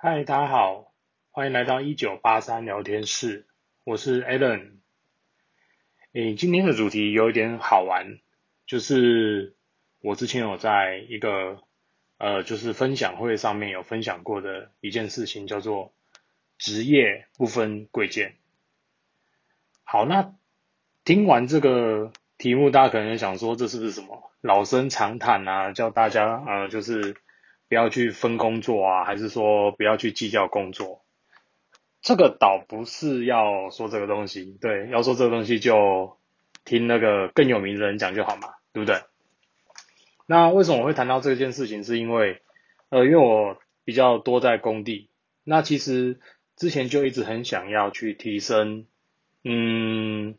嗨，大家好，欢迎来到一九八三聊天室，我是 Alan。诶，今天的主题有一点好玩，就是我之前有在一个呃，就是分享会上面有分享过的一件事情，叫做职业不分贵贱。好，那听完这个题目，大家可能想说，这是不是什么老生常谈啊？叫大家呃，就是。不要去分工作啊，还是说不要去计较工作？这个倒不是要说这个东西，对，要说这个东西就听那个更有名的人讲就好嘛，对不对？那为什么我会谈到这件事情？是因为呃，因为我比较多在工地，那其实之前就一直很想要去提升，嗯，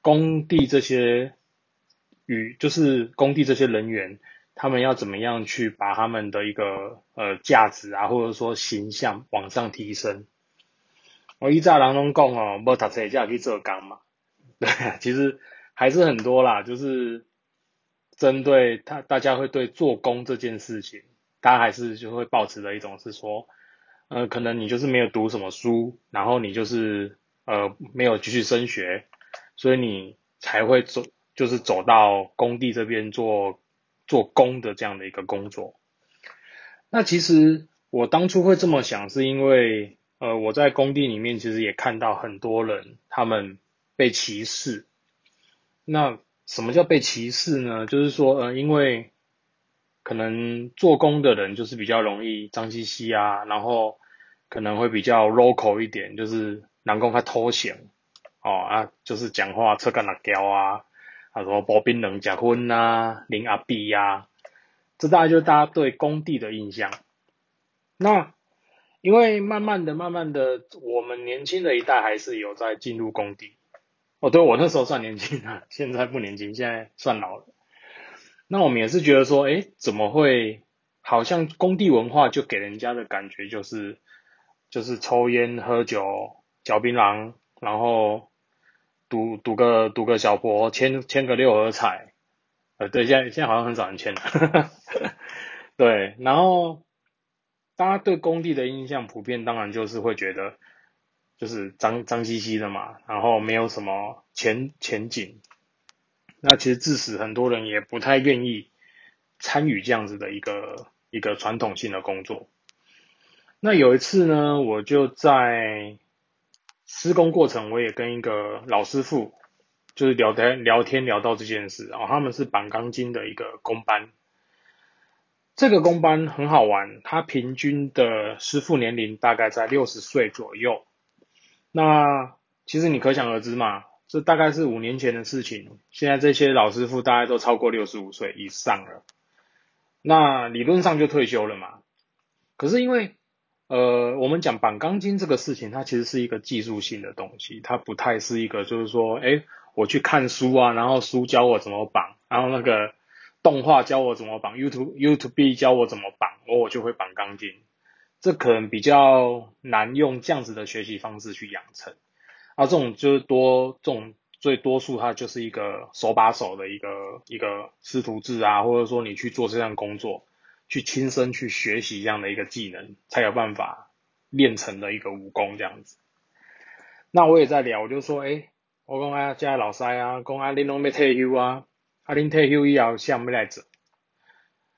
工地这些与就是工地这些人员。他们要怎么样去把他们的一个呃价值啊，或者说形象往上提升？我一在郎中讲哦，无读册就要去做工嘛。对，其实还是很多啦，就是针对他，大家会对做工这件事情，大家还是就会保持的一种是说，呃，可能你就是没有读什么书，然后你就是呃没有继续升学，所以你才会走，就是走到工地这边做。做工的这样的一个工作，那其实我当初会这么想，是因为呃我在工地里面其实也看到很多人他们被歧视。那什么叫被歧视呢？就是说呃因为可能做工的人就是比较容易脏兮兮啊，然后可能会比较 local 一点，就是南工他偷闲哦啊，就是讲话侧干辣椒啊。他说：“薄冰冷结婚呐，林阿碧呀，这大概就是大家对工地的印象。那因为慢慢的、慢慢的，我们年轻的一代还是有在进入工地。哦，对我那时候算年轻啊，现在不年轻，现在算老了。那我们也是觉得说，哎，怎么会好像工地文化就给人家的感觉就是就是抽烟、喝酒、嚼槟榔，然后。”赌赌个赌个小博签签个六合彩，呃，对，现在现在好像很少人签了，对，然后大家对工地的印象普遍当然就是会觉得就是脏脏兮兮的嘛，然后没有什么前前景，那其实致使很多人也不太愿意参与这样子的一个一个传统性的工作。那有一次呢，我就在。施工过程，我也跟一个老师傅就是聊天聊天聊到这件事，然后他们是绑钢筋的一个工班，这个工班很好玩，他平均的师傅年龄大概在六十岁左右。那其实你可想而知嘛，这大概是五年前的事情，现在这些老师傅大概都超过六十五岁以上了，那理论上就退休了嘛。可是因为呃，我们讲绑钢筋这个事情，它其实是一个技术性的东西，它不太是一个就是说，哎，我去看书啊，然后书教我怎么绑，然后那个动画教我怎么绑，YouTube YouTube 教我怎么绑，我我就会绑钢筋。这可能比较难用这样子的学习方式去养成。啊，这种就是多这种最多数，它就是一个手把手的一个一个师徒制啊，或者说你去做这项工作。去亲身去学习这样的一个技能，才有办法练成的一个武功这样子。那我也在聊，我就说，哎，我讲啊，家老师啊，讲啊，恁拢要退休啊，啊，恁退休以后想要来做。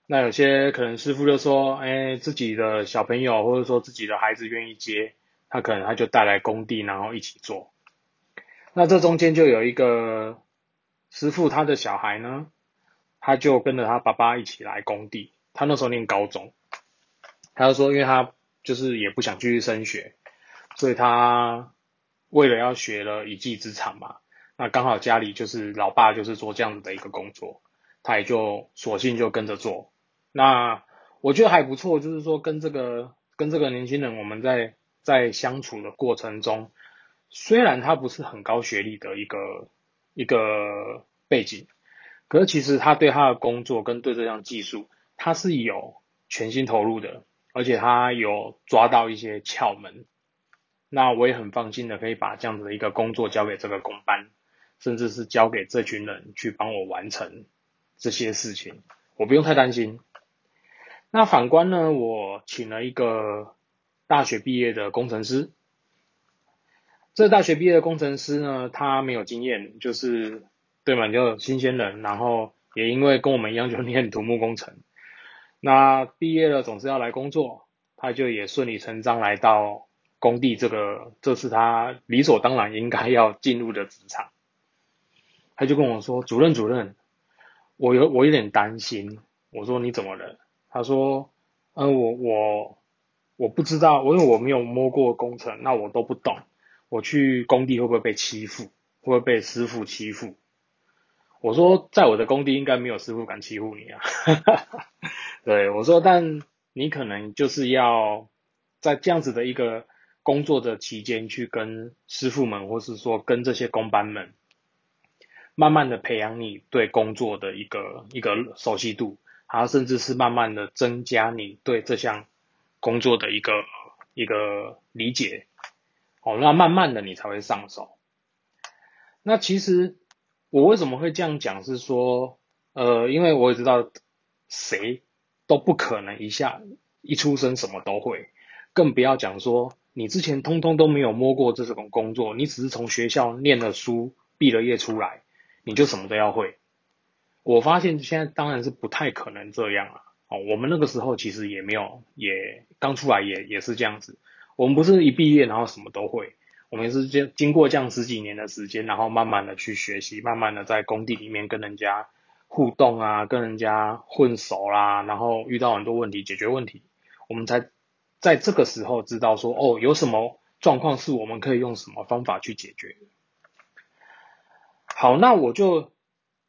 那有些可能师傅就说，哎，自己的小朋友或者说自己的孩子愿意接，他可能他就带来工地，然后一起做。那这中间就有一个师傅，他的小孩呢，他就跟着他爸爸一起来工地。他那时候念高中，他就说，因为他就是也不想继续升学，所以他为了要学了一技之长嘛，那刚好家里就是老爸就是做这样子的一个工作，他也就索性就跟着做。那我觉得还不错，就是说跟这个跟这个年轻人我们在在相处的过程中，虽然他不是很高学历的一个一个背景，可是其实他对他的工作跟对这项技术。他是有全心投入的，而且他有抓到一些窍门，那我也很放心的可以把这样子的一个工作交给这个工班，甚至是交给这群人去帮我完成这些事情，我不用太担心。那反观呢，我请了一个大学毕业的工程师。这大学毕业的工程师呢，他没有经验，就是对嘛，就新鲜人，然后也因为跟我们一样就 念土木工程，那毕业了总是要来工作，他就也顺理成章来到工地，这个这是他理所当然应该要进入的职场。他就跟我说：“主任，主任，我有我有点担心。”我说：“你怎么了？”他说：“嗯，我我我不知道，因为我没有摸过工程，那我都不懂。”我去工地会不会被欺负？会不会被师傅欺负？我说，在我的工地应该没有师傅敢欺负你啊。对，我说，但你可能就是要在这样子的一个工作的期间，去跟师傅们，或是说跟这些工班们，慢慢的培养你对工作的一个一个熟悉度，还有甚至是慢慢的增加你对这项工作的一个一个理解。哦，那慢慢的你才会上手。那其实我为什么会这样讲？是说，呃，因为我也知道谁都不可能一下一出生什么都会，更不要讲说你之前通通都没有摸过这种工作，你只是从学校念了书，毕了业出来，你就什么都要会。我发现现在当然是不太可能这样了。哦，我们那个时候其实也没有，也刚出来也也是这样子。我们不是一毕业然后什么都会，我们是经经过这样十几年的时间，然后慢慢的去学习，慢慢的在工地里面跟人家互动啊，跟人家混熟啦，然后遇到很多问题解决问题，我们才在这个时候知道说，哦，有什么状况是我们可以用什么方法去解决。好，那我就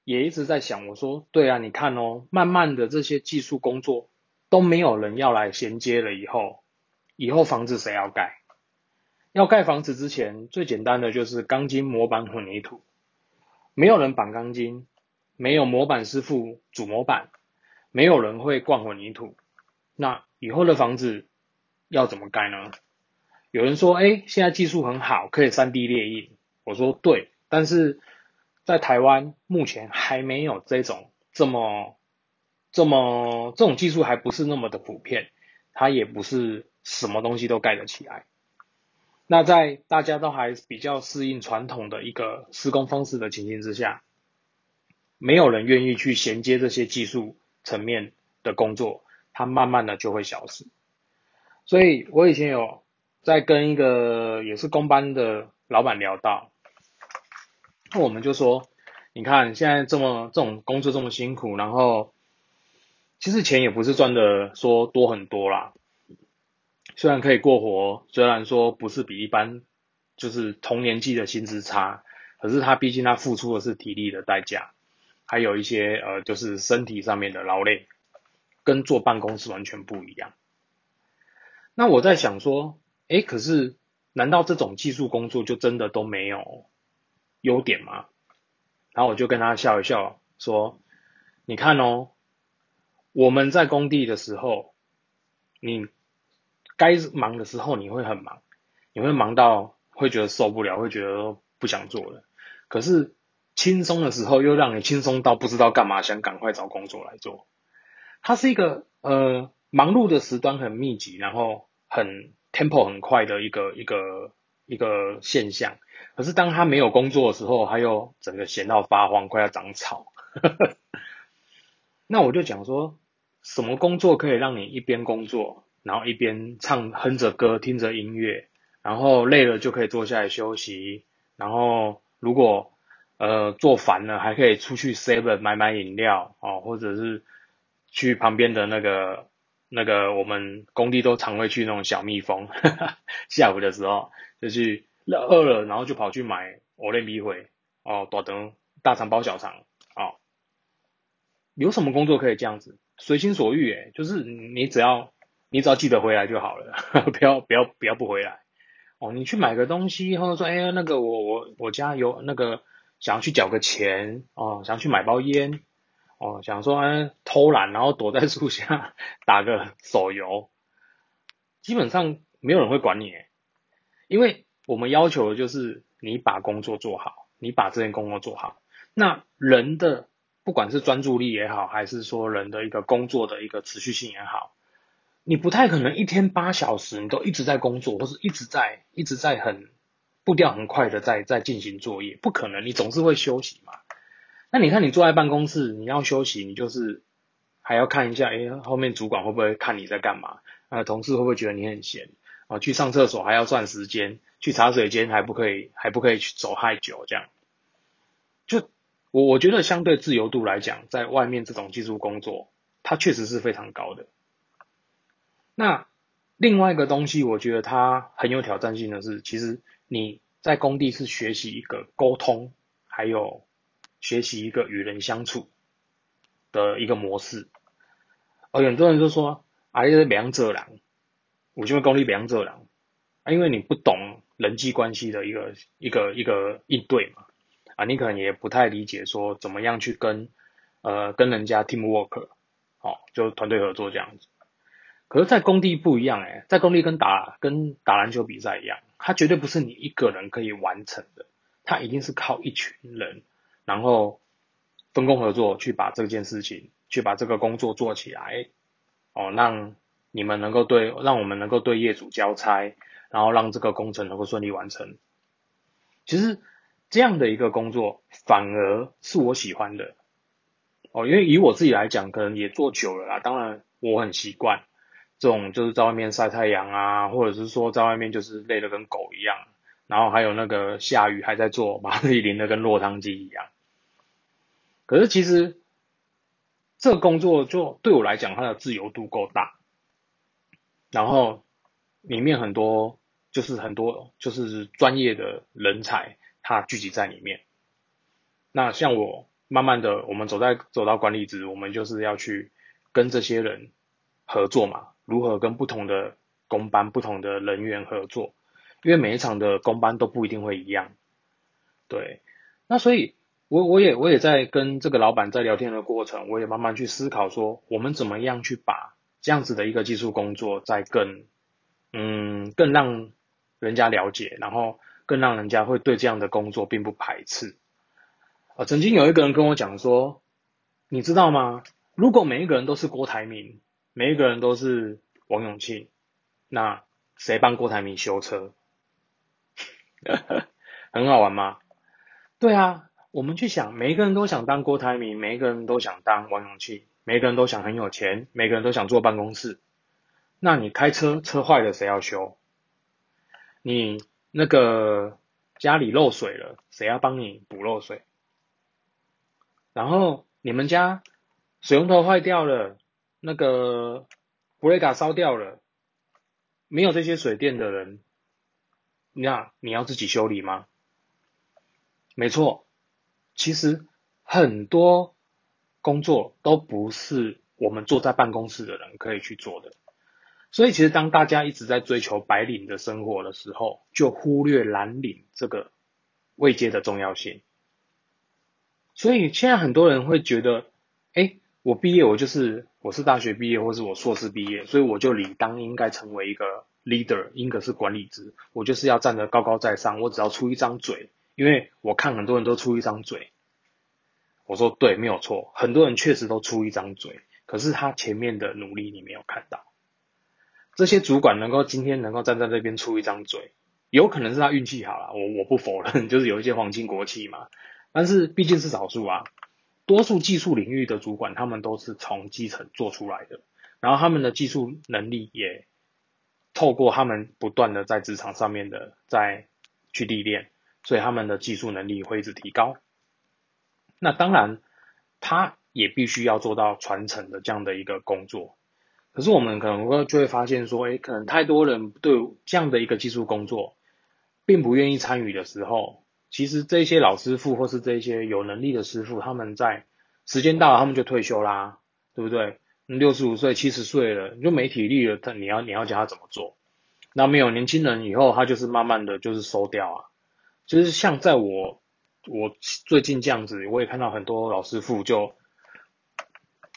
也一直在想，我说，对啊，你看哦，慢慢的这些技术工作都没有人要来衔接了以后。以后房子谁要盖？要盖房子之前，最简单的就是钢筋、模板、混凝土。没有人绑钢筋，没有模板师傅组模板，没有人会灌混凝土。那以后的房子要怎么盖呢？有人说：“哎，现在技术很好，可以三 D 列印。”我说：“对，但是在台湾目前还没有这种这么这么这种技术，还不是那么的普遍，它也不是。”什么东西都盖得起来。那在大家都还比较适应传统的一个施工方式的情形之下，没有人愿意去衔接这些技术层面的工作，它慢慢的就会消失。所以我以前有在跟一个也是工班的老板聊到，那我们就说，你看现在这么这种工作这么辛苦，然后其实钱也不是赚的说多很多啦。虽然可以过活，虽然说不是比一般就是同年纪的薪资差，可是他毕竟他付出的是体力的代价，还有一些呃就是身体上面的劳累，跟坐办公室完全不一样。那我在想说，哎，可是难道这种技术工作就真的都没有优点吗？然后我就跟他笑一笑说，你看哦，我们在工地的时候，你。该忙的时候你会很忙，你会忙到会觉得受不了，会觉得不想做了。可是轻松的时候又让你轻松到不知道干嘛，想赶快找工作来做。它是一个呃忙碌的时段很密集，然后很 tempo 很快的一个一个一个现象。可是当他没有工作的时候，他又整个闲到发慌，快要长草。那我就讲说，什么工作可以让你一边工作？然后一边唱哼着歌，听着音乐，然后累了就可以坐下来休息。然后如果呃做烦了，还可以出去 seven 买买饮料哦，或者是去旁边的那个那个我们工地都常会去那种小蜜蜂，下午的时候就去饿了，然后就跑去买我那米会哦，大等大肠包小肠哦。有什么工作可以这样子随心所欲？诶，就是你只要。你只要记得回来就好了，不要不要不要不回来哦。你去买个东西，或者说，哎呀，那个我我我家有那个想要去缴个钱哦，想要去买包烟哦，想说哎偷懒，然后躲在树下 打个手游，基本上没有人会管你，因为我们要求的就是你把工作做好，你把这件工作做好。那人的不管是专注力也好，还是说人的一个工作的一个持续性也好。你不太可能一天八小时你都一直在工作，或是一直在一直在很步调很快的在在进行作业，不可能，你总是会休息嘛。那你看你坐在办公室，你要休息，你就是还要看一下，哎，后面主管会不会看你在干嘛？呃，同事会不会觉得你很闲？啊，去上厕所还要算时间，去茶水间还不可以，还不可以去走太久，这样。就我我觉得相对自由度来讲，在外面这种技术工作，它确实是非常高的。那另外一个东西，我觉得它很有挑战性的是，其实你在工地是学习一个沟通，还有学习一个与人相处的一个模式。而很多人就说，啊，这两者人，我就会功力两者人，啊，因为你不懂人际关系的一个一个一个应对嘛，啊，你可能也不太理解说怎么样去跟呃跟人家 team work，哦，就团队合作这样子。可是，在工地不一样哎，在工地跟打跟打篮球比赛一样，它绝对不是你一个人可以完成的，它一定是靠一群人，然后分工合作去把这件事情，去把这个工作做起来，哦，让你们能够对，让我们能够对业主交差，然后让这个工程能够顺利完成。其实这样的一个工作，反而是我喜欢的，哦，因为以我自己来讲，可能也做久了啦，当然我很习惯。这种就是在外面晒太阳啊，或者是说在外面就是累得跟狗一样，然后还有那个下雨还在做，把自己淋得跟落汤鸡一样。可是其实这个工作就对我来讲，它的自由度够大，然后里面很多就是很多就是专业的人才，他聚集在里面。那像我慢慢的，我们走在走到管理职，我们就是要去跟这些人合作嘛。如何跟不同的工班、不同的人员合作？因为每一场的工班都不一定会一样。对，那所以，我我也我也在跟这个老板在聊天的过程，我也慢慢去思考说，我们怎么样去把这样子的一个技术工作，再更嗯更让人家了解，然后更让人家会对这样的工作并不排斥。啊，曾经有一个人跟我讲说，你知道吗？如果每一个人都是郭台铭。每一个人都是王永庆，那谁帮郭台铭修车？很好玩吗？对啊，我们去想，每一个人都想当郭台铭，每一个人都想当王永庆，每一个人都想很有钱，每个人都想坐办公室。那你开车车坏了谁要修？你那个家里漏水了，谁要帮你补漏水？然后你们家水龙头坏掉了。那个布雷卡烧掉了，没有这些水电的人，那你要自己修理吗？没错，其实很多工作都不是我们坐在办公室的人可以去做的。所以，其实当大家一直在追求白领的生活的时候，就忽略蓝领这个位阶的重要性。所以，现在很多人会觉得，哎。我毕业，我就是我是大学毕业，或是我硕士毕业，所以我就理当应该成为一个 leader，应该是管理职，我就是要站得高高在上，我只要出一张嘴，因为我看很多人都出一张嘴。我说对，没有错，很多人确实都出一张嘴，可是他前面的努力你没有看到。这些主管能够今天能够站在这边出一张嘴，有可能是他运气好了，我我不否认，就是有一些皇亲国戚嘛，但是毕竟是少数啊。多数技术领域的主管，他们都是从基层做出来的，然后他们的技术能力也透过他们不断的在职场上面的在去历练，所以他们的技术能力会一直提高。那当然，他也必须要做到传承的这样的一个工作。可是我们可能会就会发现说，哎，可能太多人对这样的一个技术工作并不愿意参与的时候。其实这些老师傅或是这些有能力的师傅，他们在时间到了，他们就退休啦，对不对？六十五岁、七十岁了，就没体力了，他你要你要教他怎么做？那没有年轻人以后，他就是慢慢的就是收掉啊。就是像在我我最近这样子，我也看到很多老师傅就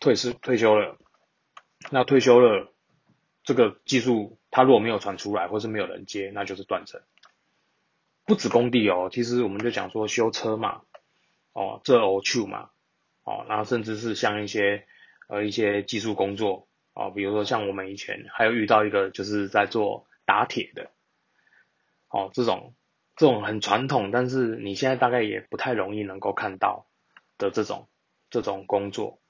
退是退休了。那退休了，这个技术他如果没有传出来，或是没有人接，那就是断层。不止工地哦，其实我们就讲说修车嘛，哦，这 O 去嘛，哦，然后甚至是像一些呃一些技术工作哦，比如说像我们以前还有遇到一个就是在做打铁的，哦，这种这种很传统，但是你现在大概也不太容易能够看到的这种这种工作。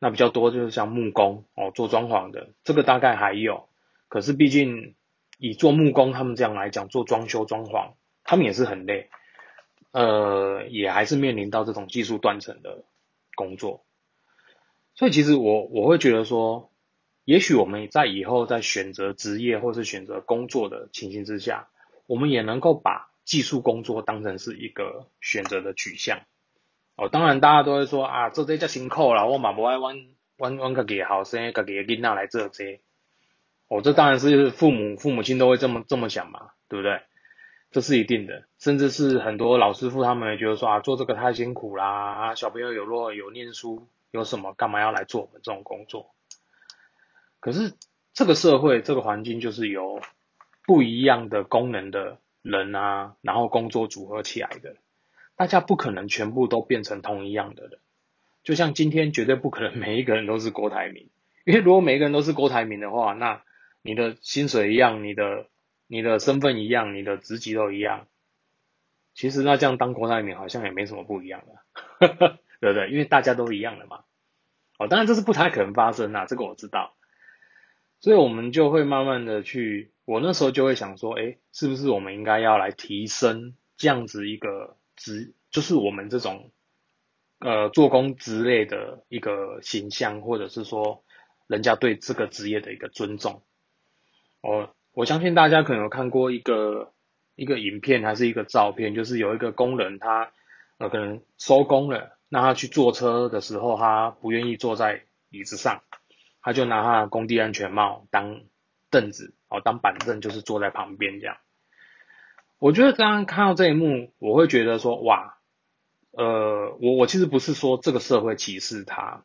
那比较多就是像木工哦，做装潢的，这个大概还有。可是毕竟以做木工他们这样来讲，做装修装潢，他们也是很累，呃，也还是面临到这种技术断层的工作。所以其实我我会觉得说，也许我们在以后在选择职业或是选择工作的情形之下，我们也能够把技术工作当成是一个选择的取向。哦，当然大家都会说啊，做这叫辛苦啦，我嘛不爱弯弯弯个给好生个给囡仔来做这，哦，这当然是父母父母亲都会这么这么想嘛，对不对？这是一定的，甚至是很多老师傅他们也觉得说啊，做这个太辛苦啦，啊，小朋友有若有念书有什么，干嘛要来做我们这种工作？可是这个社会这个环境就是由不一样的功能的人啊，然后工作组合起来的。大家不可能全部都变成同一样的人，就像今天绝对不可能每一个人都是郭台铭，因为如果每一个人都是郭台铭的话，那你的薪水一样，你的你的身份一样，你的职级都一样，其实那这样当郭台铭好像也没什么不一样的，对不对？因为大家都一样的嘛。哦，当然这是不太可能发生啊，这个我知道，所以我们就会慢慢的去，我那时候就会想说，哎，是不是我们应该要来提升这样子一个。职就是我们这种呃做工之类的一个形象，或者是说人家对这个职业的一个尊重。哦，我相信大家可能有看过一个一个影片还是一个照片，就是有一个工人他呃可能收工了，那他去坐车的时候，他不愿意坐在椅子上，他就拿他的工地安全帽当凳子哦，当板凳，就是坐在旁边这样。我觉得刚刚看到这一幕，我会觉得说，哇，呃，我我其实不是说这个社会歧视他，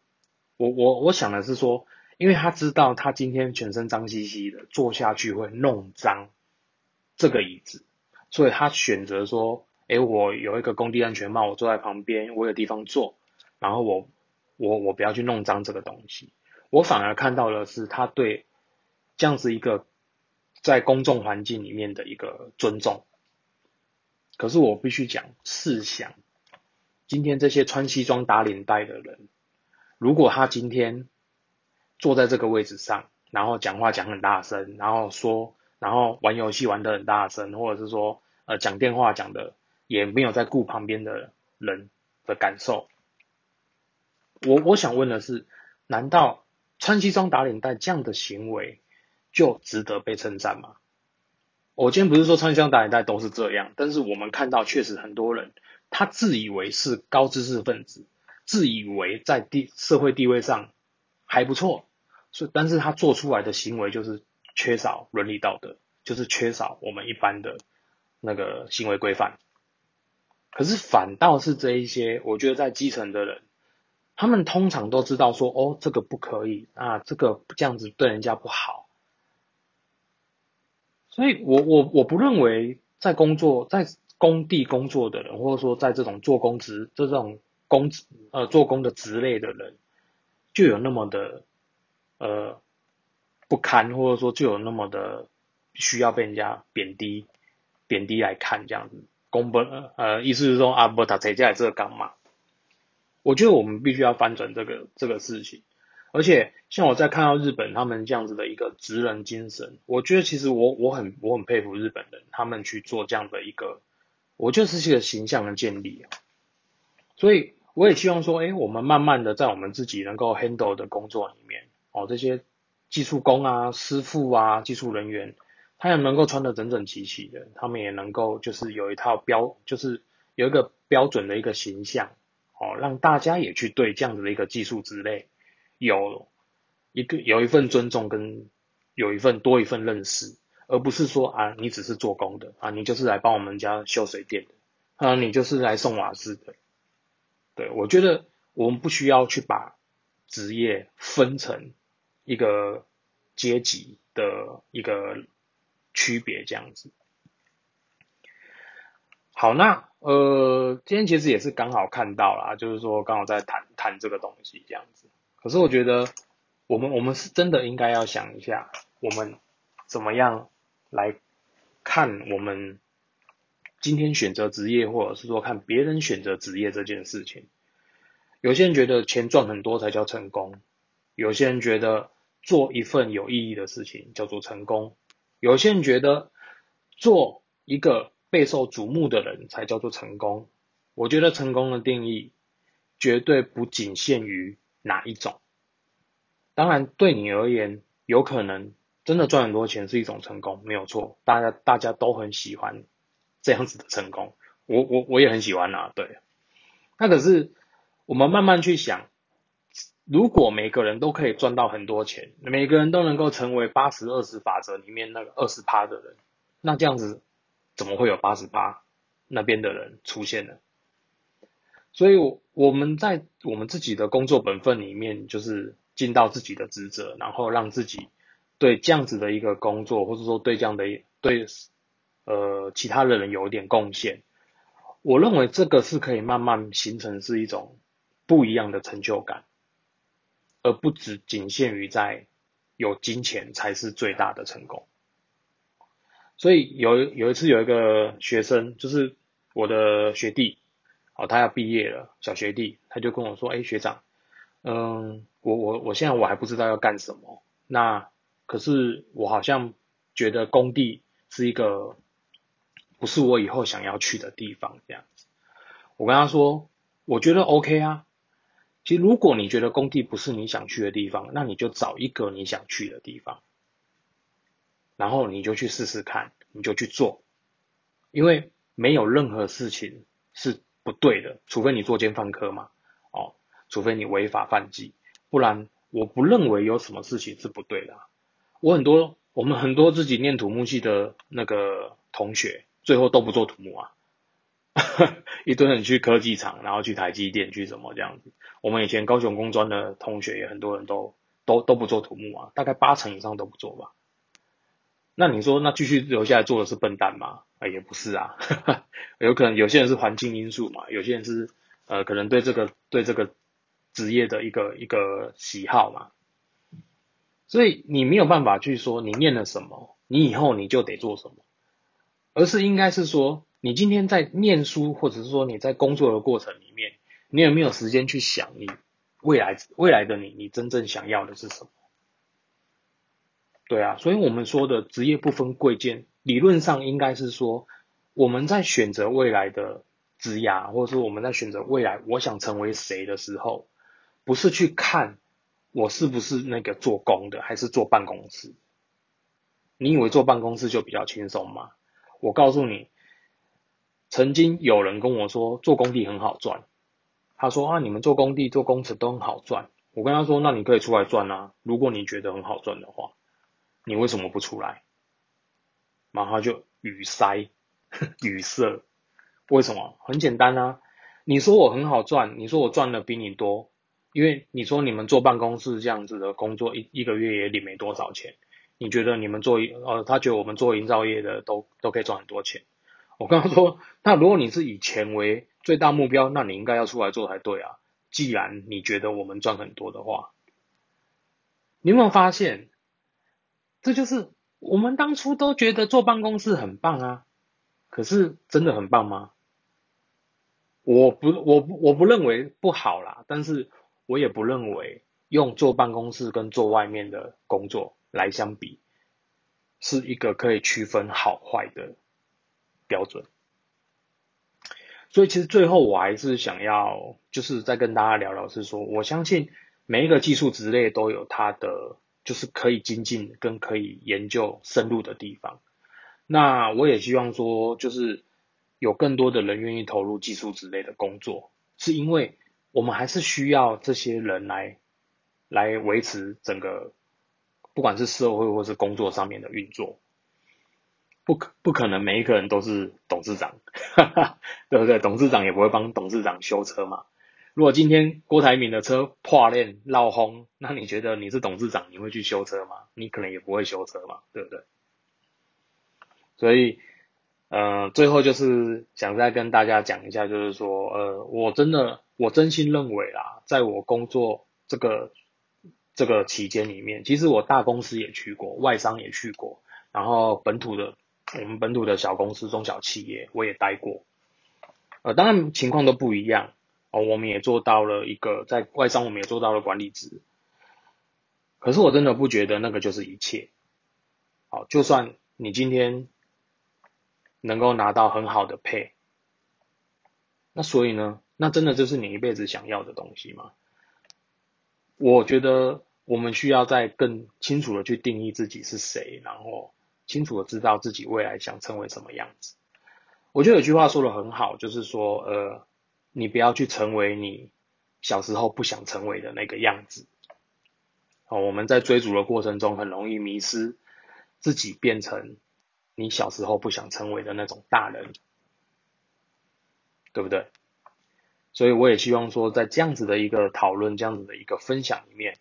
我我我想的是说，因为他知道他今天全身脏兮兮的，坐下去会弄脏这个椅子，所以他选择说，诶，我有一个工地安全帽，我坐在旁边，我有地方坐，然后我我我不要去弄脏这个东西，我反而看到的是他对这样子一个在公众环境里面的一个尊重。可是我必须讲，试想，今天这些穿西装打领带的人，如果他今天坐在这个位置上，然后讲话讲很大声，然后说，然后玩游戏玩的很大声，或者是说，呃，讲电话讲的也没有在顾旁边的人的感受，我我想问的是，难道穿西装打领带这样的行为就值得被称赞吗？我今天不是说穿西装打领带都是这样，但是我们看到确实很多人，他自以为是高知识分子，自以为在地社会地位上还不错，所以但是他做出来的行为就是缺少伦理道德，就是缺少我们一般的那个行为规范。可是反倒是这一些，我觉得在基层的人，他们通常都知道说，哦，这个不可以啊，这个这样子对人家不好。所以，我我我不认为在工作在工地工作的人，或者说在这种做工职这种工职呃做工的职类的人，就有那么的呃不堪，或者说就有那么的需要被人家贬低贬低来看这样子。宫本呃意思是说啊不他谁在这干嘛？我觉得我们必须要翻转这个这个事情。而且像我在看到日本他们这样子的一个职人精神，我觉得其实我我很我很佩服日本人，他们去做这样的一个，我就是一个形象的建立啊。所以我也希望说，哎，我们慢慢的在我们自己能够 handle 的工作里面，哦，这些技术工啊、师傅啊、技术人员，他也能够穿得整整齐齐的，他们也能够就是有一套标，就是有一个标准的一个形象，哦，让大家也去对这样子的一个技术之类。有一个有一份尊重跟有一份多一份认识，而不是说啊你只是做工的啊你就是来帮我们家修水电的啊你就是来送瓦斯的，对我觉得我们不需要去把职业分成一个阶级的一个区别这样子。好，那呃今天其实也是刚好看到啦，就是说刚好在谈谈这个东西这样子。可是我觉得，我们我们是真的应该要想一下，我们怎么样来看我们今天选择职业，或者是说看别人选择职业这件事情。有些人觉得钱赚很多才叫成功，有些人觉得做一份有意义的事情叫做成功，有些人觉得做一个备受瞩目的人才叫做成功。我觉得成功的定义绝对不仅限于哪一种。当然，对你而言，有可能真的赚很多钱是一种成功，没有错。大家大家都很喜欢这样子的成功，我我我也很喜欢啊。对，那可是我们慢慢去想，如果每个人都可以赚到很多钱，每个人都能够成为八十二十法则里面那个二十趴的人，那这样子怎么会有八十趴那边的人出现呢？所以，我们在我们自己的工作本分里面，就是。尽到自己的职责，然后让自己对这样子的一个工作，或者说对这样的对呃其他的人有一点贡献。我认为这个是可以慢慢形成是一种不一样的成就感，而不只仅限于在有金钱才是最大的成功。所以有有一次有一个学生，就是我的学弟，哦，他要毕业了，小学弟，他就跟我说：“哎，学长。”嗯，我我我现在我还不知道要干什么。那可是我好像觉得工地是一个不是我以后想要去的地方，这样子。我跟他说，我觉得 OK 啊。其实如果你觉得工地不是你想去的地方，那你就找一个你想去的地方，然后你就去试试看，你就去做。因为没有任何事情是不对的，除非你作奸犯科嘛。哦除非你违法犯纪，不然我不认为有什么事情是不对的。我很多我们很多自己念土木系的那个同学，最后都不做土木啊，一堆人去科技厂，然后去台积电去什么这样子。我们以前高雄工专的同学也很多人都都都不做土木啊，大概八成以上都不做吧。那你说那继续留下来做的是笨蛋吗？啊，也不是啊，有可能有些人是环境因素嘛，有些人是呃可能对这个对这个。职业的一个一个喜好嘛，所以你没有办法去说你念了什么，你以后你就得做什么，而是应该是说，你今天在念书，或者是说你在工作的过程里面，你有没有时间去想你未来未来的你，你真正想要的是什么？对啊，所以我们说的职业不分贵贱，理论上应该是说，我们在选择未来的职涯，或者说我们在选择未来我想成为谁的时候。不是去看我是不是那个做工的，还是坐办公室？你以为坐办公室就比较轻松吗？我告诉你，曾经有人跟我说做工地很好赚。他说啊，你们做工地做工程都很好赚。我跟他说，那你可以出来赚啊。如果你觉得很好赚的话，你为什么不出来？然后他就语塞 语塞。为什么？很简单啊。你说我很好赚，你说我赚的比你多。因为你说你们坐办公室这样子的工作，一一个月也领没多少钱。你觉得你们做呃，他觉得我们做营造业的都都可以赚很多钱。我跟他说，那如果你是以钱为最大目标，那你应该要出来做才对啊。既然你觉得我们赚很多的话，你有没有发现，这就是我们当初都觉得坐办公室很棒啊。可是真的很棒吗？我不，我不，我不认为不好啦，但是。我也不认为用坐办公室跟坐外面的工作来相比，是一个可以区分好坏的标准。所以其实最后我还是想要，就是再跟大家聊聊，是说我相信每一个技术职类都有它的就是可以精进跟可以研究深入的地方。那我也希望说，就是有更多的人愿意投入技术之类的工作，是因为。我们还是需要这些人来来维持整个，不管是社会或是工作上面的运作，不可不可能每一个人都是董事长，对不对？董事长也不会帮董事长修车嘛。如果今天郭台铭的车破链闹轰，那你觉得你是董事长，你会去修车吗？你可能也不会修车嘛，对不对？所以。呃，最后就是想再跟大家讲一下，就是说，呃，我真的，我真心认为啦，在我工作这个这个期间里面，其实我大公司也去过，外商也去过，然后本土的我们本土的小公司、中小企业我也待过，呃，当然情况都不一样哦。我们也做到了一个在外商，我们也做到了管理职，可是我真的不觉得那个就是一切。好，就算你今天能够拿到很好的配，那所以呢，那真的就是你一辈子想要的东西吗？我觉得我们需要再更清楚的去定义自己是谁，然后清楚的知道自己未来想成为什么样子。我觉得有句话说的很好，就是说，呃，你不要去成为你小时候不想成为的那个样子。哦，我们在追逐的过程中很容易迷失自己，变成你小时候不想成为的那种大人，对不对？所以我也希望说，在这样子的一个讨论、这样子的一个分享里面，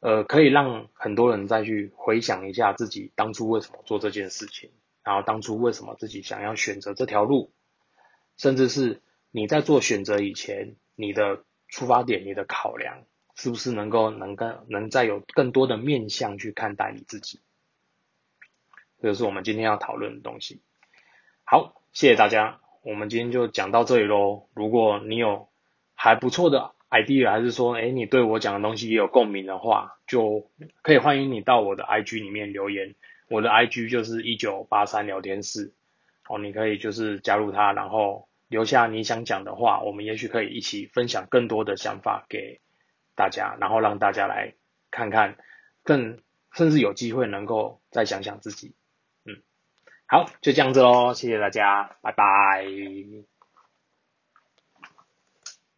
呃，可以让很多人再去回想一下自己当初为什么做这件事情，然后当初为什么自己想要选择这条路，甚至是你在做选择以前，你的出发点、你的考量，是不是能够能更能再有更多的面向去看待你自己？这是我们今天要讨论的东西。好，谢谢大家。我们今天就讲到这里喽。如果你有还不错的 idea，还是说，哎，你对我讲的东西也有共鸣的话，就可以欢迎你到我的 IG 里面留言。我的 IG 就是一九八三聊天室，哦，你可以就是加入它，然后留下你想讲的话，我们也许可以一起分享更多的想法给大家，然后让大家来看看，更甚至有机会能够再想想自己。好，就这样子喽，谢谢大家，拜拜。